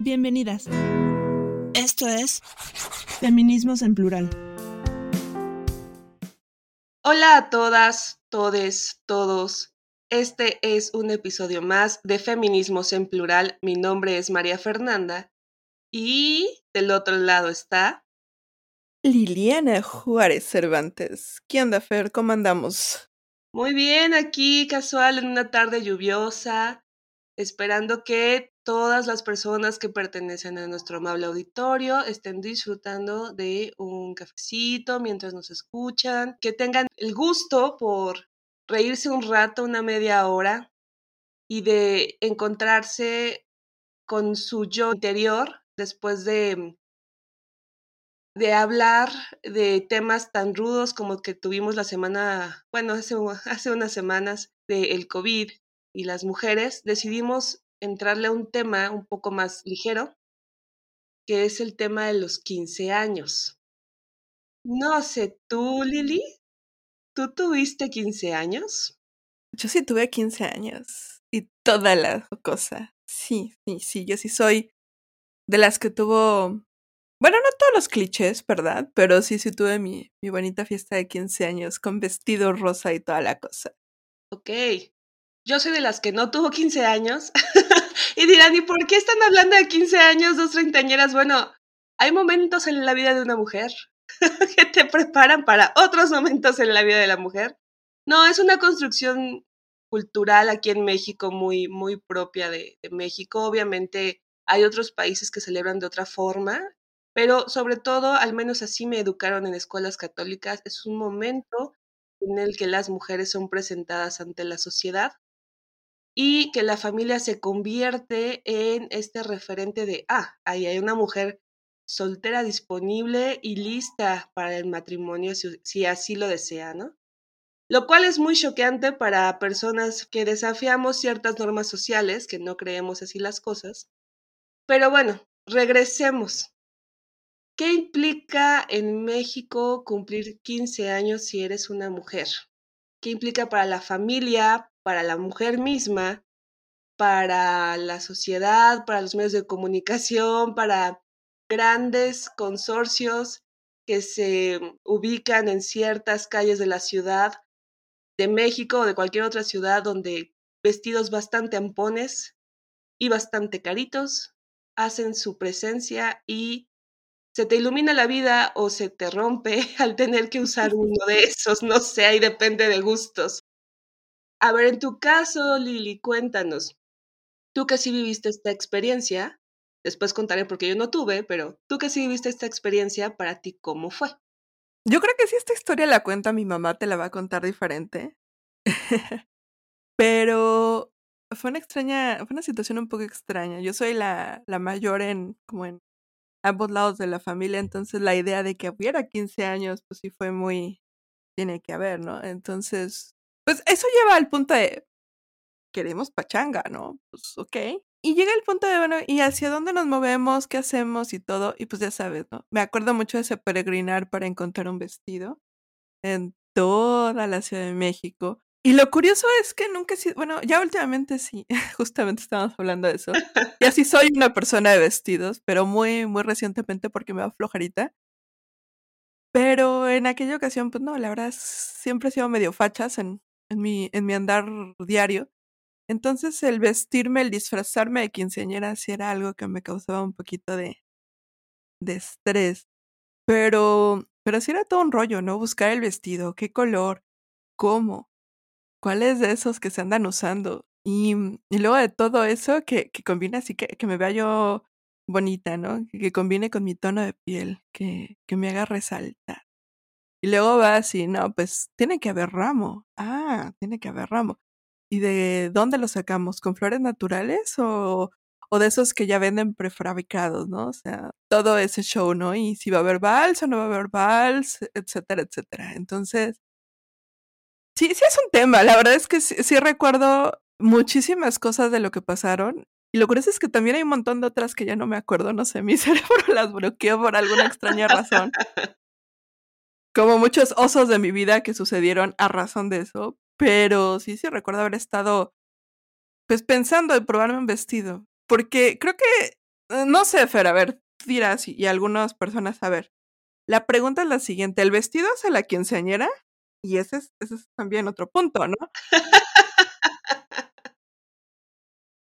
Bienvenidas. Esto es Feminismos en Plural. Hola a todas, todes, todos. Este es un episodio más de Feminismos en Plural. Mi nombre es María Fernanda y del otro lado está Liliana Juárez Cervantes. ¿Qué onda, Fer? ¿Cómo andamos? Muy bien, aquí casual en una tarde lluviosa, esperando que todas las personas que pertenecen a nuestro amable auditorio estén disfrutando de un cafecito mientras nos escuchan, que tengan el gusto por reírse un rato, una media hora, y de encontrarse con su yo interior después de de hablar de temas tan rudos como que tuvimos la semana, bueno, hace, hace unas semanas del el COVID y las mujeres, decidimos entrarle a un tema un poco más ligero, que es el tema de los 15 años. No sé, tú, Lili, ¿tú tuviste 15 años? Yo sí tuve 15 años y toda la cosa. Sí, sí, sí, yo sí soy de las que tuvo, bueno, no todos los clichés, ¿verdad? Pero sí, sí tuve mi, mi bonita fiesta de 15 años con vestido rosa y toda la cosa. Ok, yo soy de las que no tuvo 15 años. y dirán, ¿y por qué están hablando de 15 años, dos treintañeras? Bueno, hay momentos en la vida de una mujer que te preparan para otros momentos en la vida de la mujer. No, es una construcción cultural aquí en México muy, muy propia de, de México. Obviamente hay otros países que celebran de otra forma, pero sobre todo, al menos así me educaron en escuelas católicas, es un momento en el que las mujeres son presentadas ante la sociedad y que la familia se convierte en este referente de, ah, ahí hay una mujer soltera disponible y lista para el matrimonio si, así lo desea, ¿no? Lo cual es muy choqueante para personas que desafiamos ciertas normas sociales, que no creemos así las cosas. Pero bueno, regresemos. ¿Qué implica en México cumplir 15 años si eres una mujer? ¿Qué implica para la familia, para la mujer misma, para la sociedad, para los medios de comunicación, para grandes consorcios que se ubican en ciertas calles de la ciudad de México o de cualquier otra ciudad donde vestidos bastante ampones y bastante caritos hacen su presencia y se te ilumina la vida o se te rompe al tener que usar uno de esos, no sé, ahí depende de gustos. A ver, en tu caso, Lili, cuéntanos, tú que sí viviste esta experiencia, después contaré porque yo no tuve, pero tú que sí viviste esta experiencia, para ti, ¿cómo fue? Yo creo que si esta historia la cuenta mi mamá, te la va a contar diferente. pero fue una extraña, fue una situación un poco extraña. Yo soy la, la mayor en, como en ambos lados de la familia, entonces la idea de que hubiera 15 años, pues sí fue muy, tiene que haber, ¿no? Entonces, pues eso lleva al punto de, queremos pachanga, ¿no? Pues ok. Y llega el punto de, bueno, ¿y hacia dónde nos movemos? ¿Qué hacemos? Y todo. Y pues ya sabes, ¿no? Me acuerdo mucho de ese peregrinar para encontrar un vestido en toda la Ciudad de México. Y lo curioso es que nunca he sido, bueno, ya últimamente sí, justamente estábamos hablando de eso. Ya sí soy una persona de vestidos, pero muy, muy recientemente porque me va flojarita. Pero en aquella ocasión, pues no, la verdad, siempre he sido medio fachas en, en mi, en mi andar diario. Entonces el vestirme, el disfrazarme de quinceañera sí era algo que me causaba un poquito de, de estrés. Pero, pero sí era todo un rollo, ¿no? Buscar el vestido, qué color, cómo, cuáles de esos que se andan usando. Y, y luego de todo eso, que, que combine así, que, que me vea yo bonita, ¿no? Que, que combine con mi tono de piel, que, que me haga resaltar. Y luego va así, no, pues tiene que haber ramo. Ah, tiene que haber ramo. ¿Y de dónde lo sacamos? ¿Con flores naturales o, o de esos que ya venden prefabricados, ¿no? O sea, todo ese show, ¿no? Y si va a haber vals o no va a haber vals, etcétera, etcétera. Entonces, sí, sí es un tema. La verdad es que sí, sí recuerdo muchísimas cosas de lo que pasaron. Y lo curioso es que también hay un montón de otras que ya no me acuerdo, no sé, mi cerebro las bloqueó por alguna extraña razón como muchos osos de mi vida que sucedieron a razón de eso, pero sí, sí recuerdo haber estado, pues pensando en probarme un vestido, porque creo que Eh, no sé, Fer, a ver, dirás y, y algunas personas, a ver. La pregunta es la siguiente, ¿el vestido hace la quinceañera? Y ese es, ese es también otro punto, ¿no?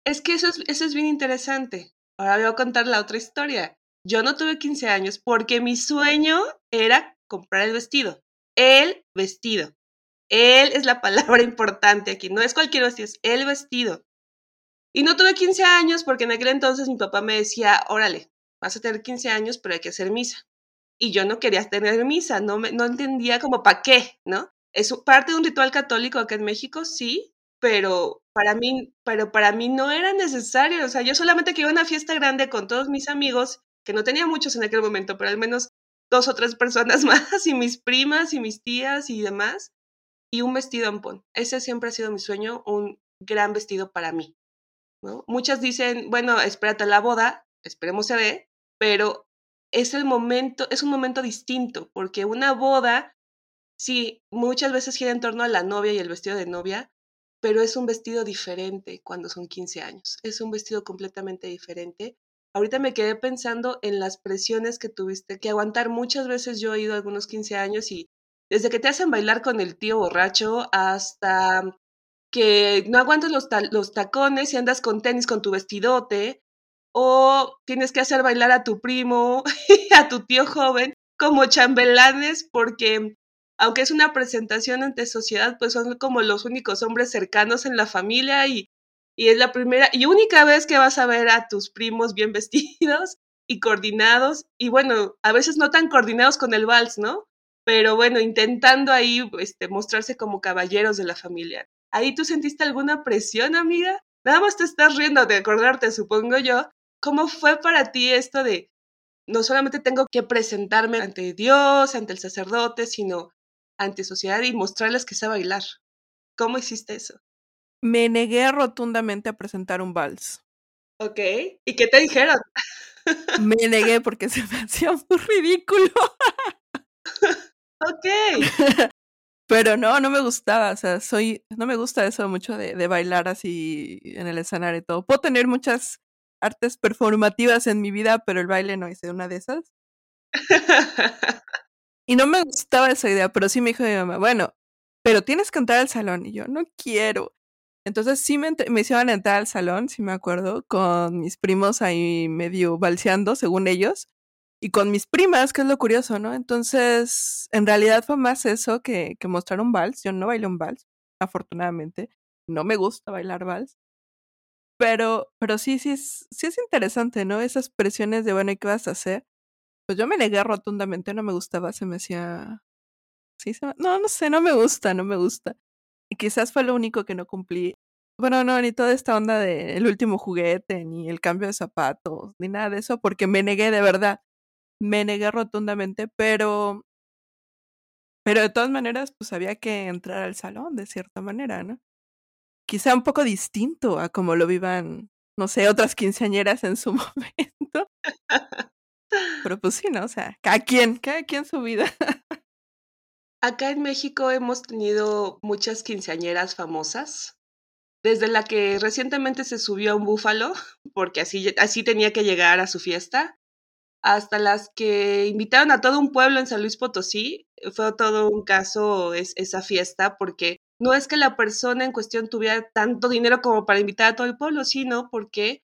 Es que eso es, eso es bien interesante. Ahora voy a contar la otra historia. Yo no tuve 15 años porque mi sueño era comprar el vestido. El vestido. Él es la palabra importante aquí. No es cualquier vestido, es el vestido. Y no tuve 15 años porque en aquel entonces mi papá me decía, órale, vas a tener 15 años, pero hay que hacer misa. Y yo no quería tener misa, no, me, no entendía como para qué, ¿no? Es parte de un ritual católico acá en México, sí, pero para mí, pero para mí no era necesario. O sea, yo solamente quería una fiesta grande con todos mis amigos, que no tenía muchos en aquel momento, pero al menos dos o tres personas más, y mis primas y mis tías y demás, y un vestido ampón. Ese siempre ha sido mi sueño, un gran vestido para mí. Muchas dicen, bueno, espérate la boda, esperemos se dé, pero es el momento, es un momento distinto, porque una boda, sí, muchas veces gira en torno a la novia y el vestido de novia, pero es un vestido diferente cuando son 15 años, es un vestido completamente diferente. Ahorita me quedé pensando en las presiones que tuviste que aguantar. Muchas veces yo he ido a algunos 15 años y desde que te hacen bailar con el tío borracho hasta que no aguantas los, los tacones y andas con tenis con tu vestidote, o tienes que hacer bailar a tu primo, a tu tío joven, como chambelanes, porque aunque es una presentación ante sociedad, pues son como los únicos hombres cercanos en la familia y, y es la primera y única vez que vas a ver a tus primos bien vestidos y coordinados, y bueno, a veces no tan coordinados con el vals, ¿no? Pero bueno, intentando ahí este, mostrarse como caballeros de la familia. ¿Ahí tú sentiste alguna presión, amiga? Nada más te estás riendo de acordarte, supongo yo. ¿Cómo fue para ti esto de no solamente tengo que presentarme ante Dios, ante el sacerdote, sino ante sociedad y mostrarles que sé bailar? ¿Cómo hiciste eso? Me negué rotundamente a presentar un vals. Ok. ¿Y qué te dijeron? Me negué porque se me hacía muy ridículo. ok. Pero no, no me gustaba, o sea, soy, no me gusta eso mucho de, de bailar así en el escenario y todo. Puedo tener muchas artes performativas en mi vida, pero el baile no hice una de esas. y no me gustaba esa idea, pero sí me dijo mi mamá, bueno, pero tienes que entrar al salón. Y yo, no quiero. Entonces sí me, me hicieron entrar al salón, si me acuerdo, con mis primos ahí medio balseando, según ellos y con mis primas, que es lo curioso, ¿no? Entonces, en realidad fue más eso que, que mostrar un vals. Yo no bailé un vals, afortunadamente. No me gusta bailar vals. Pero, pero sí, sí es, sí es interesante, ¿no? Esas presiones de, bueno, ¿y qué vas a hacer? Pues yo me negué rotundamente, no me gustaba, se me hacía... Sí, se no, no sé, no me gusta, no me gusta. Y quizás fue lo único que no cumplí. Bueno, no, ni toda esta onda del último juguete, ni el cambio de zapatos, ni nada de eso, porque me negué de verdad me negué rotundamente, pero, pero de todas maneras, pues había que entrar al salón de cierta manera, ¿no? Quizá un poco distinto a como lo vivan, no sé, otras quinceañeras en su momento. Pero pues sí, ¿no? O sea, cada quien, cada quien su vida. Acá en México hemos tenido muchas quinceañeras famosas, desde la que recientemente se subió a un búfalo, porque así, así tenía que llegar a su fiesta, hasta las que invitaron a todo un pueblo en San Luis Potosí. Fue todo un caso es, esa fiesta, porque no es que la persona en cuestión tuviera tanto dinero como para invitar a todo el pueblo, sino porque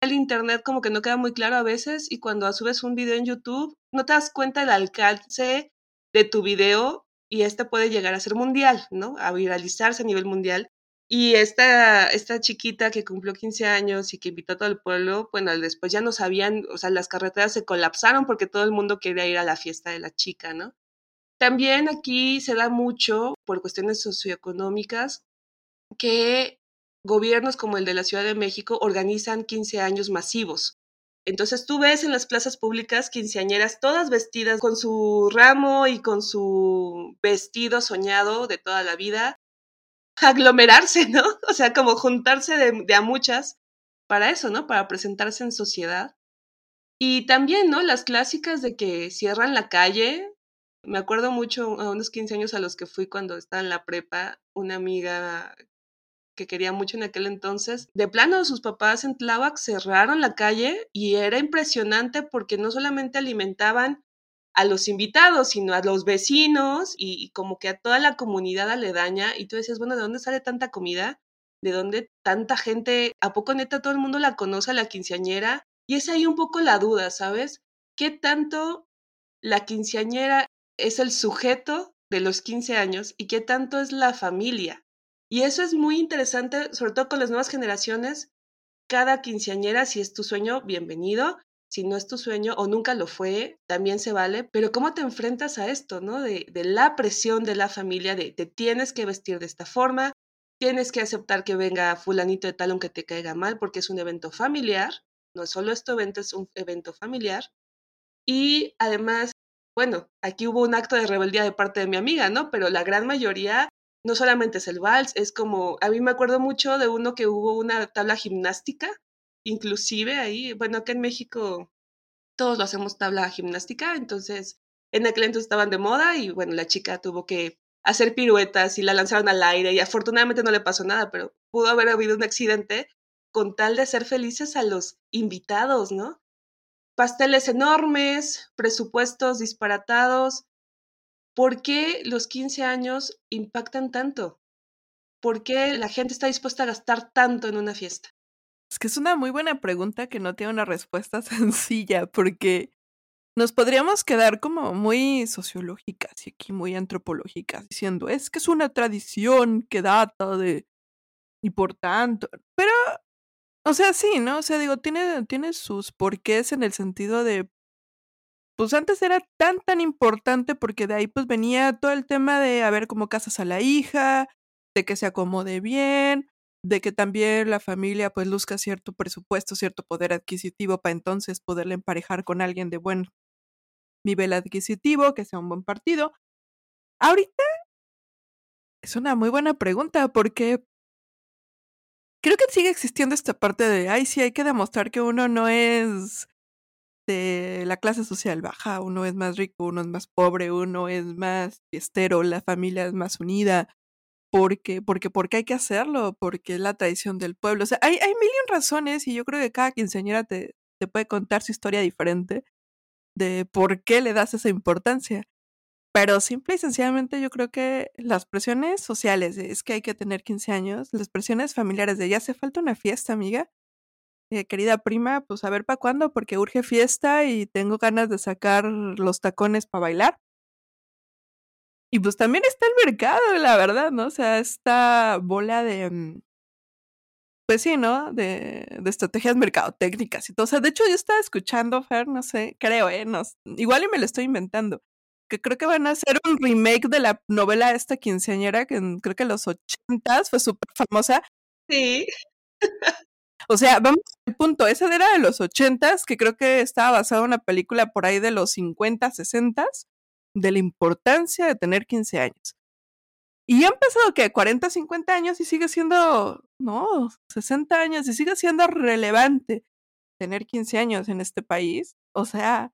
el internet como que no queda muy claro a veces y cuando subes un video en YouTube no te das cuenta del alcance de tu video y este puede llegar a ser mundial, ¿no? A viralizarse a nivel mundial. Y esta, esta chiquita que cumplió 15 años y que invitó a todo el pueblo, bueno, después ya no sabían, o sea, las carreteras se colapsaron porque todo el mundo quería ir a la fiesta de la chica, ¿no? También aquí se da mucho, por cuestiones socioeconómicas, que gobiernos como el de la Ciudad de México organizan 15 años masivos. Entonces tú ves en las plazas públicas quinceañeras todas vestidas con su ramo y con su vestido soñado de toda la vida, aglomerarse, ¿no? O sea, como juntarse de, a muchas para eso, ¿no? Para presentarse en sociedad. Y también, ¿no? Las clásicas de que cierran la calle. Me acuerdo mucho a unos 15 años a los que fui cuando estaba en la prepa, una amiga que quería mucho en aquel entonces. De plano, sus papás en Tláhuac cerraron la calle y era impresionante porque no solamente alimentaban a los invitados, sino a los vecinos y, como que a toda la comunidad aledaña. Y tú decías, bueno, ¿de dónde sale tanta comida? ¿De dónde tanta gente? ¿A poco neta todo el mundo la conoce a la quinceañera? Y es ahí un poco la duda, ¿sabes? ¿Qué tanto la quinceañera es el sujeto de los 15 años y qué tanto es la familia? Y eso es muy interesante, sobre todo con las nuevas generaciones. Cada quinceañera, si es tu sueño, bienvenido. Si no es tu sueño o nunca lo fue, también se vale. Pero ¿cómo te enfrentas a esto, no? De, la presión de la familia, de te tienes que vestir de esta forma, tienes que aceptar que venga fulanito de tal aunque te caiga mal porque es un evento familiar. No solo este evento, es un evento familiar. Y además, bueno, aquí hubo un acto de rebeldía de parte de mi amiga, ¿no? Pero la gran mayoría no solamente es el vals, es como, a mí me acuerdo mucho de uno que hubo una tabla gimnástica, inclusive ahí, bueno, acá en México todos lo hacemos tabla gimnástica, entonces en aquel entonces estaban de moda y bueno, la chica tuvo que hacer piruetas y la lanzaron al aire y afortunadamente no le pasó nada, pero pudo haber habido un accidente con tal de hacer felices a los invitados, ¿no? Pasteles enormes, presupuestos disparatados, ¿Por qué los 15 años impactan tanto? ¿Por qué la gente está dispuesta a gastar tanto en una fiesta? Es que es una muy buena pregunta que no tiene una respuesta sencilla, porque nos podríamos quedar como muy sociológicas y aquí muy antropológicas, diciendo, es que es una tradición que data de... y por tanto, pero, o sea, sí, ¿no? O sea, digo, tiene, tiene sus porqués en el sentido de pues antes era tan, tan importante porque de ahí pues venía todo el tema de a ver cómo casas a la hija, de que se acomode bien, de que también la familia pues luzca cierto presupuesto, cierto poder adquisitivo para entonces poderle emparejar con alguien de buen nivel adquisitivo, que sea un buen partido. Ahorita es una muy buena pregunta porque creo que sigue existiendo esta parte de, ay, sí, hay que demostrar que uno no es de la clase social baja, uno es más rico, uno es más pobre, uno es más fiestero, la familia es más unida, porque, porque, porque hay que hacerlo, porque es la tradición del pueblo. O sea, hay, hay mil razones y yo creo que cada quinceañera te, te puede contar su historia diferente de por qué le das esa importancia. Pero simple y sencillamente yo creo que las presiones sociales es que hay que tener 15 años, las presiones familiares de ya hace falta una fiesta, amiga, eh, querida prima, pues a ver para cuándo, porque urge fiesta y tengo ganas de sacar los tacones para bailar. Y pues también está el mercado, la verdad, ¿no? O sea, esta bola de, mm, pues sí, ¿no? De, de estrategias mercadotécnicas y todo. O sea, de hecho yo estaba escuchando, Fer, no sé, creo, ¿eh? No, igual y me lo estoy inventando. Que creo que van a hacer un remake de la novela esta quinceañera, que creo que en los ochentas fue súper famosa. Sí. O sea, vamos al punto, esa era de los ochentas, que creo que estaba basada en una película por ahí de los 50, 60, de la importancia de tener 15 años. Y han pasado que 40, 50 años y sigue siendo, no, 60 años y sigue siendo relevante tener 15 años en este país. O sea,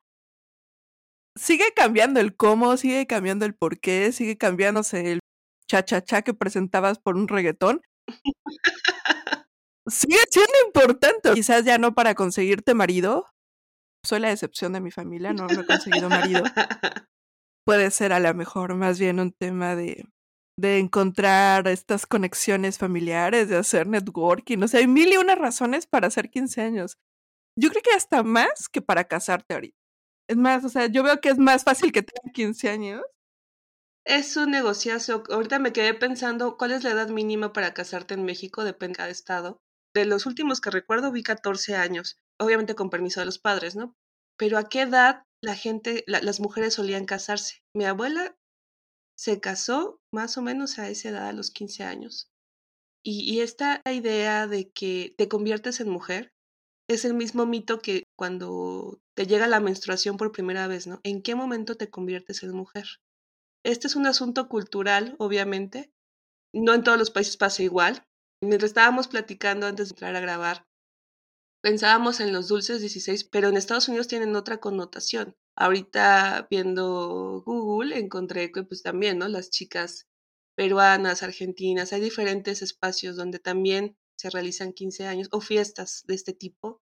sigue cambiando el cómo, sigue cambiando el por qué, sigue cambiándose el cha-cha-cha que presentabas por un reggaetón. sigue siendo importante. Quizás ya no para conseguirte marido. Soy la excepción de mi familia, no, me he conseguido marido. Puede ser a lo mejor más bien un tema de, de encontrar estas conexiones familiares, de hacer networking. O sea, hay mil y una razones para hacer 15 años. Yo creo que hasta más que para casarte ahorita. Es más, o sea, yo veo que es más fácil que tenga 15 años. Es un negociazo. Ahorita me quedé pensando cuál es la edad mínima para casarte en México, depende de estado de los últimos que recuerdo vi 14 años, obviamente con permiso de los padres, ¿no? Pero a qué edad la gente, las mujeres solían casarse. Mi abuela se casó más o menos a esa edad, a los 15 años. Y, y esta idea de que te conviertes en mujer es el mismo mito que cuando te llega la menstruación por primera vez, ¿no? ¿En qué momento te conviertes en mujer? Este es un asunto cultural, obviamente. No en todos los países pasa igual. Mientras estábamos platicando antes de entrar a grabar, pensábamos en los dulces 16, pero en Estados Unidos tienen otra connotación. Ahorita viendo Google encontré que pues también, ¿no? Las chicas peruanas, argentinas, hay diferentes espacios donde también se realizan 15 años o fiestas de este tipo.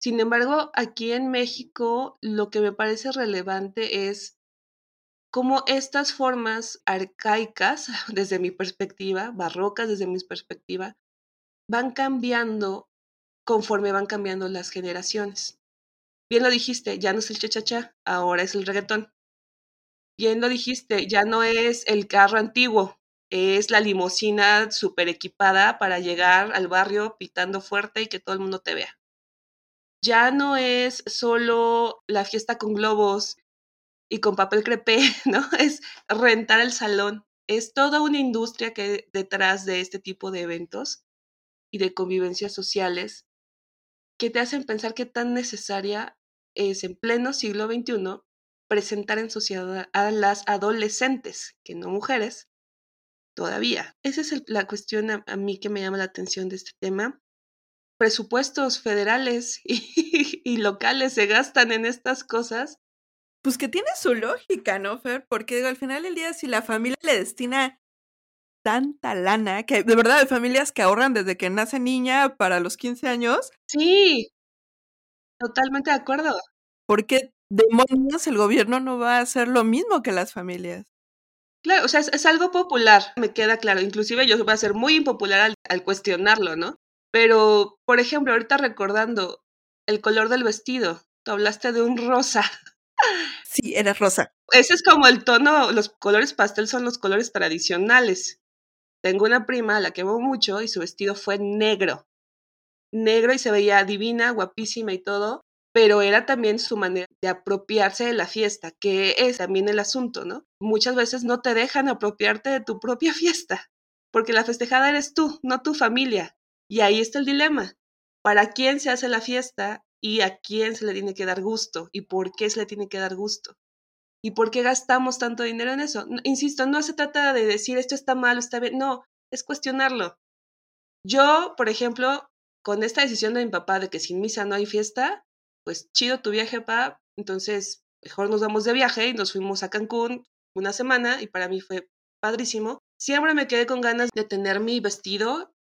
Sin embargo, aquí en México lo que me parece relevante es cómo estas formas arcaicas, desde mi perspectiva, barrocas desde mi perspectiva, van cambiando conforme van cambiando las generaciones. Bien lo dijiste, ya no es el cha ahora es el reggaetón. Bien lo dijiste, ya no es el carro antiguo, es la limusina super equipada para llegar al barrio pitando fuerte y que todo el mundo te vea. Ya no es solo la fiesta con globos y con papel crepé, ¿no? Es rentar el salón. Es toda una industria que detrás de este tipo de eventos y de convivencias sociales que te hacen pensar qué tan necesaria es en pleno siglo XXI presentar en sociedad a las adolescentes, que no mujeres, todavía. Esa es la cuestión a, mí que me llama la atención de este tema. Presupuestos federales y, locales se gastan en estas cosas. Pues que tiene su lógica, ¿no, Fer? Porque al final del día, si la familia le destina tanta lana, que de verdad hay familias que ahorran desde que nace niña para los 15 años. Sí, totalmente de acuerdo. ¿Por qué demonios el gobierno no va a hacer lo mismo que las familias? Claro, o sea, es, algo popular, me queda claro. Inclusive yo voy a ser muy impopular al, cuestionarlo, ¿no? Pero, por ejemplo, ahorita recordando el color del vestido, tú hablaste de un rosa. Sí, era rosa. Ese es como el tono, los colores pastel son los colores tradicionales. Tengo una prima a la que amo mucho y su vestido fue negro. Negro y se veía divina, guapísima y todo, pero era también su manera de apropiarse de la fiesta, que es también el asunto, ¿no? Muchas veces no te dejan apropiarte de tu propia fiesta, porque la festejada eres tú, no tu familia. Y ahí está el dilema. ¿Para quién se hace la fiesta y a quién se le tiene que dar gusto y por qué se le tiene que dar gusto? ¿Y por qué gastamos tanto dinero en eso? Insisto, no se trata de decir esto está mal, está bien, no, es cuestionarlo. Yo, por ejemplo, con esta decisión de mi papá de que sin misa no hay fiesta, pues chido tu viaje, pa. Entonces, mejor nos vamos de viaje y nos fuimos a Cancún una semana y para mí fue padrísimo. Siempre me quedé con ganas de tener mi vestido.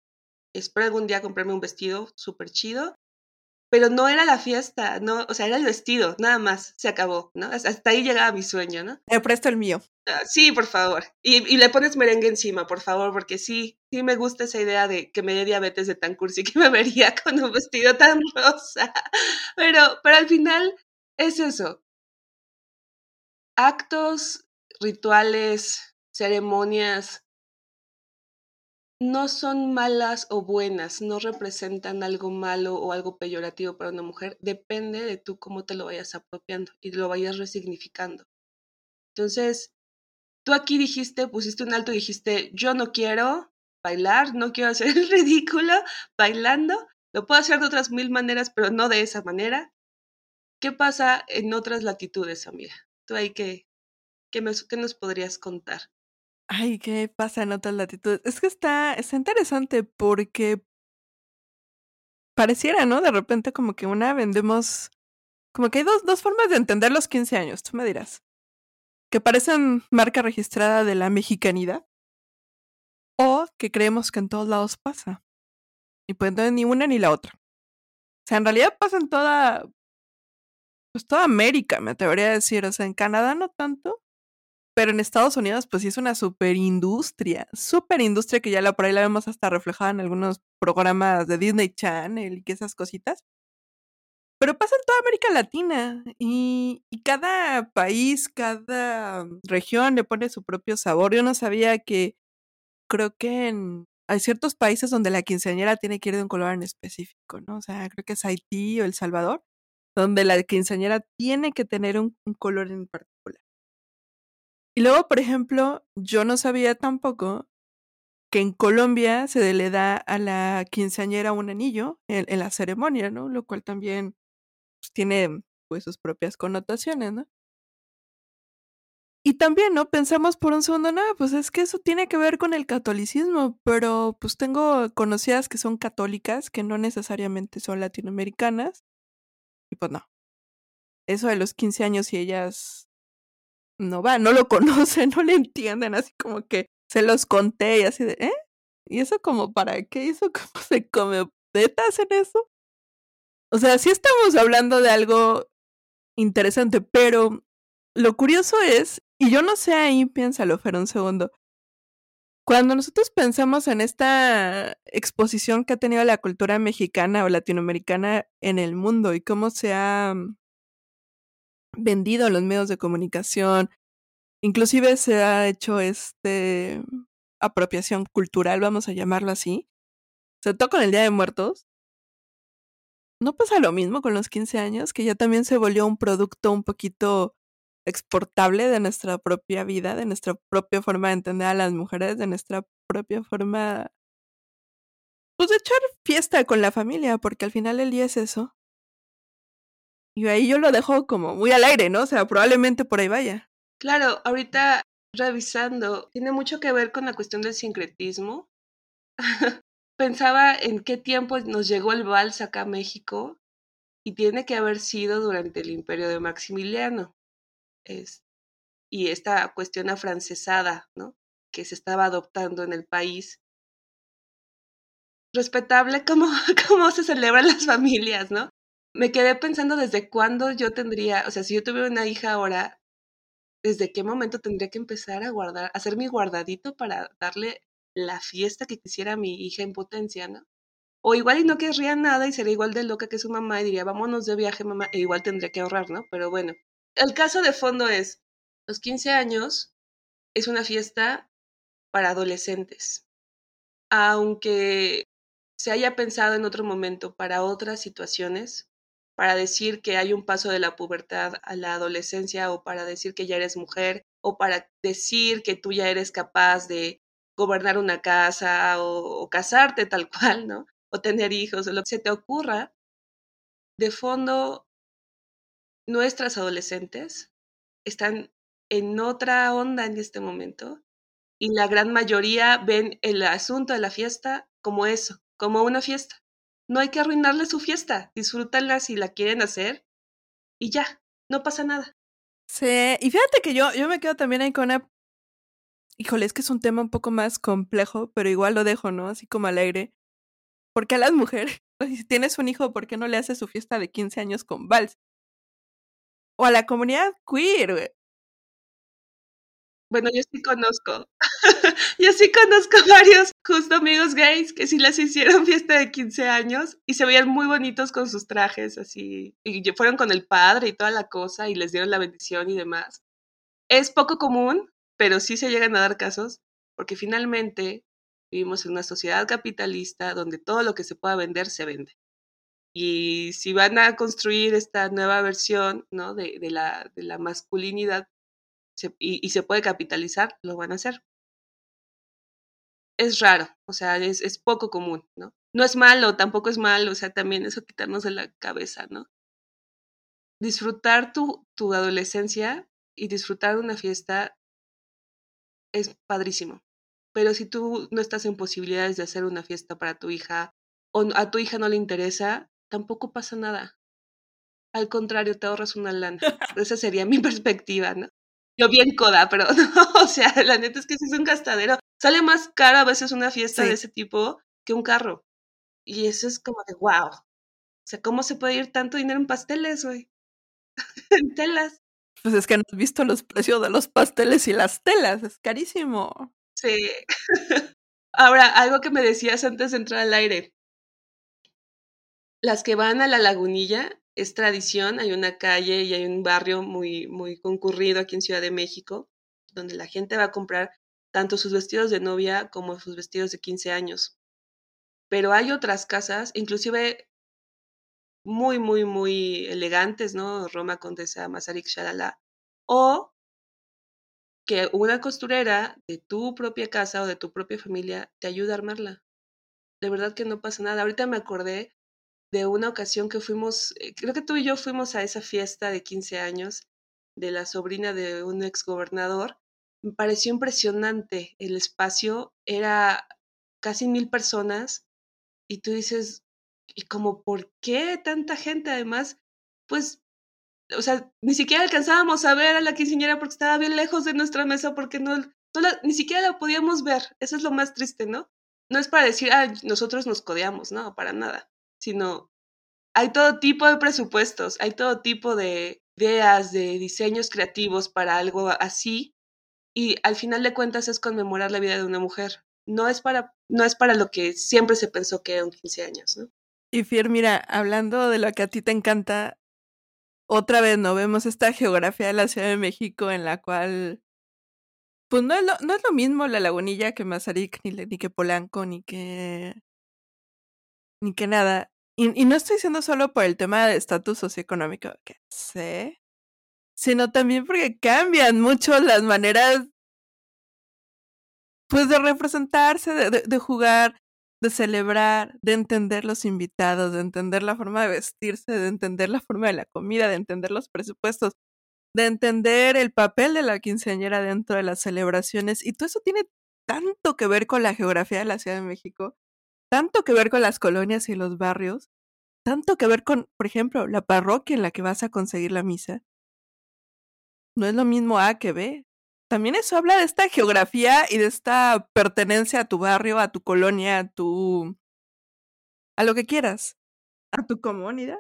Espero algún día comprarme un vestido súper chido. Pero no era la fiesta, no, o sea, era el vestido, nada más, se acabó, ¿no? Hasta ahí llegaba mi sueño, ¿no? Te presto el mío. Ah, sí, por favor. Y, y, le pones merengue encima, por favor, porque sí, sí me gusta esa idea de que me dé diabetes de tan cursi que me vería con un vestido tan rosa. Pero, pero al final es eso. Actos, rituales, ceremonias no son malas o buenas, no representan algo malo o algo peyorativo para una mujer, depende de tú cómo te lo vayas apropiando y lo vayas resignificando. Entonces, tú aquí dijiste, pusiste un alto dijiste, yo no quiero bailar, no quiero hacer el ridículo bailando, lo puedo hacer de otras mil maneras, pero no de esa manera. ¿Qué pasa en otras latitudes, amiga? Tú ahí qué, qué nos podrías contar. Ay, ¿qué pasa en otras latitudes? Es que está, está interesante porque pareciera, ¿no? De repente como que una vendemos, como que hay dos, dos formas de entender los 15 años, tú me dirás, que parecen marca registrada de la mexicanidad o que creemos que en todos lados pasa. Y pues entonces ni una ni la otra. O sea, en realidad pasa en toda, pues toda América, me atrevería a decir. O sea, en Canadá no tanto, pero en Estados Unidos, pues sí es una super industria, super industria que ya la por ahí la vemos hasta reflejada en algunos programas de Disney Channel y esas cositas. Pero pasa en toda América Latina y, y cada país, cada región le pone su propio sabor. Yo no sabía que creo que en, hay ciertos países donde la quinceañera tiene que ir de un color en específico, ¿no? O sea, creo que es Haití o El Salvador, donde la quinceañera tiene que tener un color en particular. Y luego, por ejemplo, yo no sabía tampoco que en Colombia se le da a la quinceañera un anillo en, la ceremonia, ¿no? Lo cual también pues, tiene pues sus propias connotaciones, ¿no? Y también, ¿no? Pensamos por un segundo, no, pues es que eso tiene que ver con el catolicismo, pero pues tengo conocidas que son católicas, que no necesariamente son latinoamericanas, y pues no. Eso de los 15 años y ellas no va, no lo conocen, no le entienden, así como que se los conté y así de, ¿eh? ¿Y eso como para qué? ¿Y eso cómo se come? ¿Tetas en eso? O sea, sí estamos hablando de algo interesante, pero lo curioso es, y yo no sé ahí, piénsalo, Fer, un segundo. Cuando nosotros pensamos en esta exposición que ha tenido la cultura mexicana o latinoamericana en el mundo y cómo se ha vendido los medios de comunicación, inclusive se ha hecho este apropiación cultural, vamos a llamarlo así, se toca con el Día de Muertos, ¿No pasa lo mismo con los 15 años? Que ya también se volvió un producto un poquito exportable de nuestra propia vida, de nuestra propia forma de entender a las mujeres, de nuestra propia forma, pues de echar fiesta con la familia, porque al final el día es eso. Y ahí yo lo dejo como muy al aire, ¿no? O sea, probablemente por ahí vaya. Claro, ahorita revisando, tiene mucho que ver con la cuestión del sincretismo. pensaba en qué tiempo nos llegó el vals acá a México y tiene que haber sido durante el imperio de Maximiliano. Es, y esta cuestión afrancesada, ¿no? Que se estaba adoptando en el país. Respetable cómo, cómo se celebran las familias, ¿no? Me quedé pensando desde cuándo yo tendría, o sea, si yo tuviera una hija ahora, ¿desde qué momento tendría que empezar a guardar, a hacer mi guardadito para darle la fiesta que quisiera mi hija en potencia, ¿no? O igual y no querría nada y sería igual de loca que su mamá y diría, vámonos de viaje, mamá, e igual tendría que ahorrar, ¿no? Pero bueno, el caso de fondo es, los 15 años es una fiesta para adolescentes. Aunque se haya pensado en otro momento para otras situaciones, para decir que hay un paso de la pubertad a la adolescencia o para decir que ya eres mujer o para decir que tú ya eres capaz de gobernar una casa o, casarte tal cual, ¿no? O tener hijos o lo que se te ocurra, de fondo, nuestras adolescentes están en otra onda en este momento y la gran mayoría ven el asunto de la fiesta como eso, como una fiesta. No hay que arruinarle su fiesta, disfrútanla si la quieren hacer y ya, no pasa nada. Sí, y fíjate que yo, yo me quedo también ahí con una híjole, es que es un tema un poco más complejo, pero igual lo dejo, ¿no? Así como alegre. Porque a las mujeres, si tienes un hijo, ¿por qué no le haces su fiesta de 15 años con vals? O a la comunidad queer, güey. Bueno, yo sí conozco. yo sí conozco varios justo amigos gays que sí les hicieron fiesta de 15 años y se veían muy bonitos con sus trajes así. Y fueron con el padre y toda la cosa y les dieron la bendición y demás. Es poco común, pero sí se llegan a dar casos porque finalmente vivimos en una sociedad capitalista donde todo lo que se pueda vender se vende. Y si van a construir esta nueva versión ¿no? de, de, la, de la masculinidad y, y, se puede capitalizar, lo van a hacer. Es raro, o sea, es, es poco común, ¿no? No es malo, tampoco es malo, o sea, también eso quitarnos de la cabeza, ¿no? Disfrutar tu, tu adolescencia y disfrutar de una fiesta es padrísimo. Pero si tú no estás en posibilidades de hacer una fiesta para tu hija o a tu hija no le interesa, tampoco pasa nada. Al contrario, te ahorras una lana. Esa sería mi perspectiva, ¿no? Yo bien coda, pero no, o sea, la neta es que si es un gastadero. Sale más caro a veces una fiesta de ese tipo que un carro. Y eso es como de wow. O sea, ¿cómo se puede ir tanto dinero en pasteles, güey? en telas. Pues es que no has visto los precios de los pasteles y las telas, es carísimo. Sí. Ahora, algo que me decías antes de entrar al aire. Las que van a la lagunilla es tradición, hay una calle y hay un barrio muy, muy concurrido aquí en Ciudad de México, donde la gente va a comprar tanto sus vestidos de novia como sus vestidos de 15 años. Pero hay otras casas, inclusive muy, muy, muy elegantes, ¿no? Roma Condesa, Masaryk, Shalala. O que una costurera de tu propia casa o de tu propia familia te ayude a armarla. De verdad que no pasa nada. Ahorita me acordé de una ocasión que fuimos, eh, creo que tú y yo fuimos a esa fiesta de 15 años de la sobrina de un ex gobernador. Me pareció impresionante. El espacio era casi mil personas y tú dices, y como, ¿por qué tanta gente? Además, pues, o sea, ni siquiera alcanzábamos a ver a la quinceañera porque estaba bien lejos de nuestra mesa, porque no ni siquiera la podíamos ver. Eso es lo más triste, ¿no? No es para decir, ah, nosotros nos codeamos, no, para nada, sino hay todo tipo de presupuestos, hay todo tipo de ideas, de diseños creativos para algo así, y al final de cuentas es conmemorar la vida de una mujer. No es para, no es para lo que siempre se pensó que eran 15 años, ¿no? Y Fier, mira, hablando de lo que a ti te encanta, otra vez no vemos esta geografía de la Ciudad de México en la cual pues no es lo, no es lo mismo la lagunilla que Mazarik, ni, ni que Polanco, ni que. Ni que nada. Y, y no estoy diciendo solo por el tema de estatus socioeconómico, que sé, sino también porque cambian mucho las maneras, pues, de representarse, de, de jugar, de celebrar, de entender los invitados, de entender la forma de vestirse, de entender la forma de la comida, de entender los presupuestos de entender el papel de la quinceañera dentro de las celebraciones. Y todo eso tiene tanto que ver con la geografía de la Ciudad de México, tanto que ver con las colonias y los barrios, tanto que ver con, por ejemplo, la parroquia en la que vas a conseguir la misa. No es lo mismo A que B. También eso habla de esta geografía y de esta pertenencia a tu barrio, a tu colonia, a tu... a lo que quieras, a tu comunidad.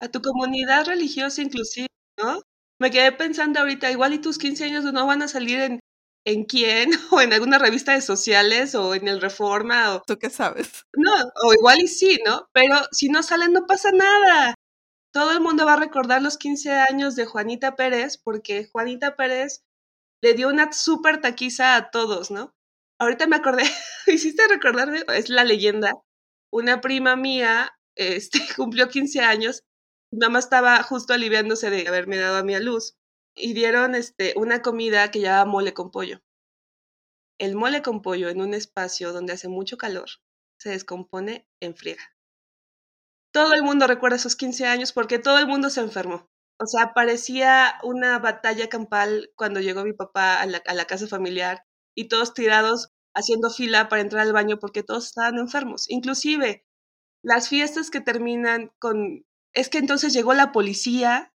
A tu comunidad religiosa inclusive, ¿no? Me quedé pensando ahorita, igual y tus 15 años no van a salir en, en quién, o en alguna revista de sociales, o en el Reforma, o... ¿Tú qué sabes? No, o igual y sí, ¿no? Pero si no salen no pasa nada. Todo el mundo va a recordar los 15 años de Juanita Pérez, porque Juanita Pérez le dio una súper taquiza a todos, ¿no? Ahorita me acordé, hiciste recordarme, es la leyenda, una prima mía este, cumplió 15 años mi mamá estaba justo aliviándose de haberme dado a mi a luz y dieron este, una comida que llamaba mole con pollo. El mole con pollo en un espacio donde hace mucho calor se descompone en friega. Todo el mundo recuerda esos 15 años porque todo el mundo se enfermó. O sea, parecía una batalla campal cuando llegó mi papá a la, a la casa familiar y todos tirados haciendo fila para entrar al baño porque todos estaban enfermos. Inclusive las fiestas que terminan con es que entonces llegó la policía.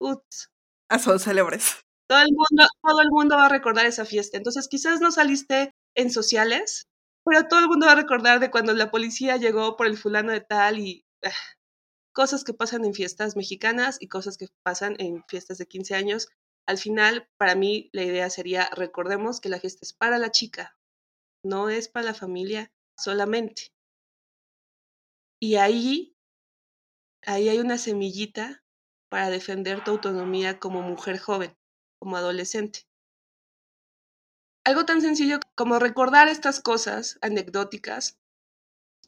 Uts. Son célebres. Todo el mundo, todo el mundo va a recordar esa fiesta. Entonces, quizás no saliste en sociales, pero todo el mundo va a recordar de cuando la policía llegó por el fulano de tal y ah, cosas que pasan en fiestas mexicanas y cosas que pasan en fiestas de 15 años. Al final, para mí, la idea sería, recordemos que la fiesta es para la chica, no es para la familia solamente. Y ahí ahí hay una semillita para defender tu autonomía como mujer joven, como adolescente. Algo tan sencillo como recordar estas cosas anecdóticas,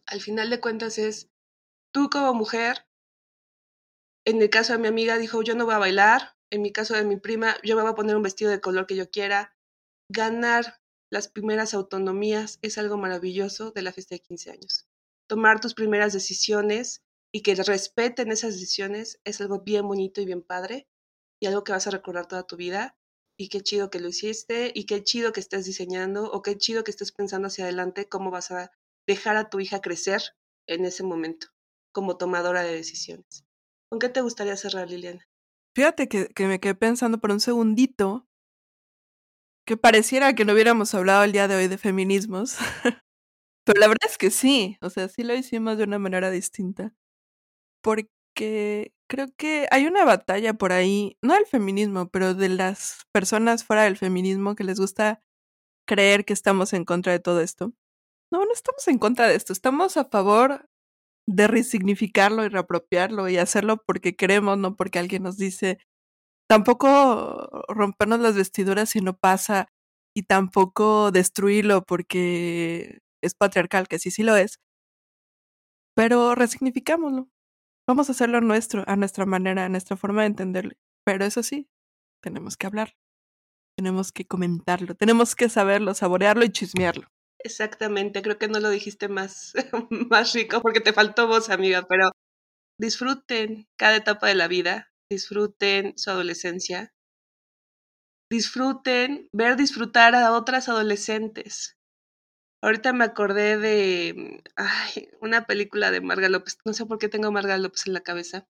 al final de cuentas es, tú como mujer, en el caso de mi amiga dijo, yo no voy a bailar, en mi caso de mi prima, yo me voy a poner un vestido de color que yo quiera. Ganar las primeras autonomías es algo maravilloso de la fiesta de 15 años. Tomar tus primeras decisiones y que respeten esas decisiones es algo bien bonito y bien padre y algo que vas a recordar toda tu vida. Y qué chido que lo hiciste y qué chido que estés diseñando o qué chido que estés pensando hacia adelante cómo vas a dejar a tu hija crecer en ese momento como tomadora de decisiones. ¿Con qué te gustaría cerrar, Liliana? Fíjate que, que me quedé pensando por un segundito que pareciera que no hubiéramos hablado el día de hoy de feminismos. Pero la verdad es que sí, o sea, sí lo hicimos de una manera distinta porque creo que hay una batalla por ahí, no del feminismo, pero de las personas fuera del feminismo que les gusta creer que estamos en contra de todo esto. No, no estamos en contra de esto, estamos a favor de resignificarlo y reapropiarlo y hacerlo porque queremos, no porque alguien nos dice. Tampoco rompernos las vestiduras si no pasa y tampoco destruirlo porque es patriarcal, que sí, sí lo es. Pero resignificámoslo vamos a hacerlo nuestro, a nuestra manera, a nuestra forma de entenderlo. Pero eso sí, tenemos que hablar, tenemos que comentarlo, tenemos que saberlo, saborearlo y chismearlo. Exactamente, creo que no lo dijiste más, más rico porque te faltó voz, amiga, pero disfruten cada etapa de la vida, disfruten su adolescencia, disfruten ver disfrutar a otras adolescentes, Ahorita me acordé de ay, una película de Marga López, no sé por qué tengo Marga López en la cabeza,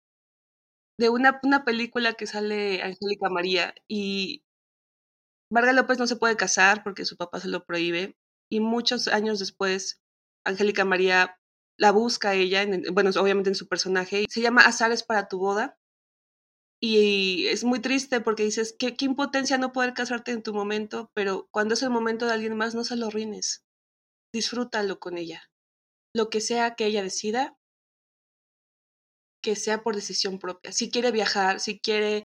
de una, una película que sale Angélica María y Vargas López no se puede casar porque su papá se lo prohíbe y muchos años después Angélica María la busca ella, en, bueno, obviamente en su personaje, se llama Azares para tu boda y es muy triste porque dices, qué, qué impotencia no poder casarte en tu momento, pero cuando es el momento de alguien más, no se lo ruines, disfrútalo con ella. Lo que sea que ella decida, que sea por decisión propia. Si quiere viajar, si quiere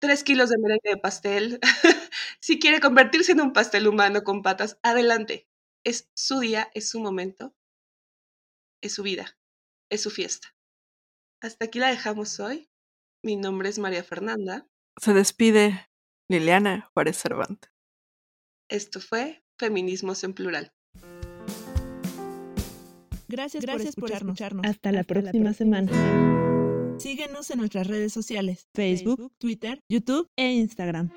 tres kilos de merengue de pastel, si quiere convertirse en un pastel humano con patas, adelante. Es su día, es su momento, es su vida, es su fiesta. Hasta aquí la dejamos hoy. Mi nombre es María Fernanda. Se despide Liliana Juárez Cervantes. Esto fue Feminismos en Plural. Gracias, Gracias por, escucharnos. Hasta, Hasta la próxima semana. Síguenos en nuestras redes sociales, Facebook, Twitter, YouTube e Instagram.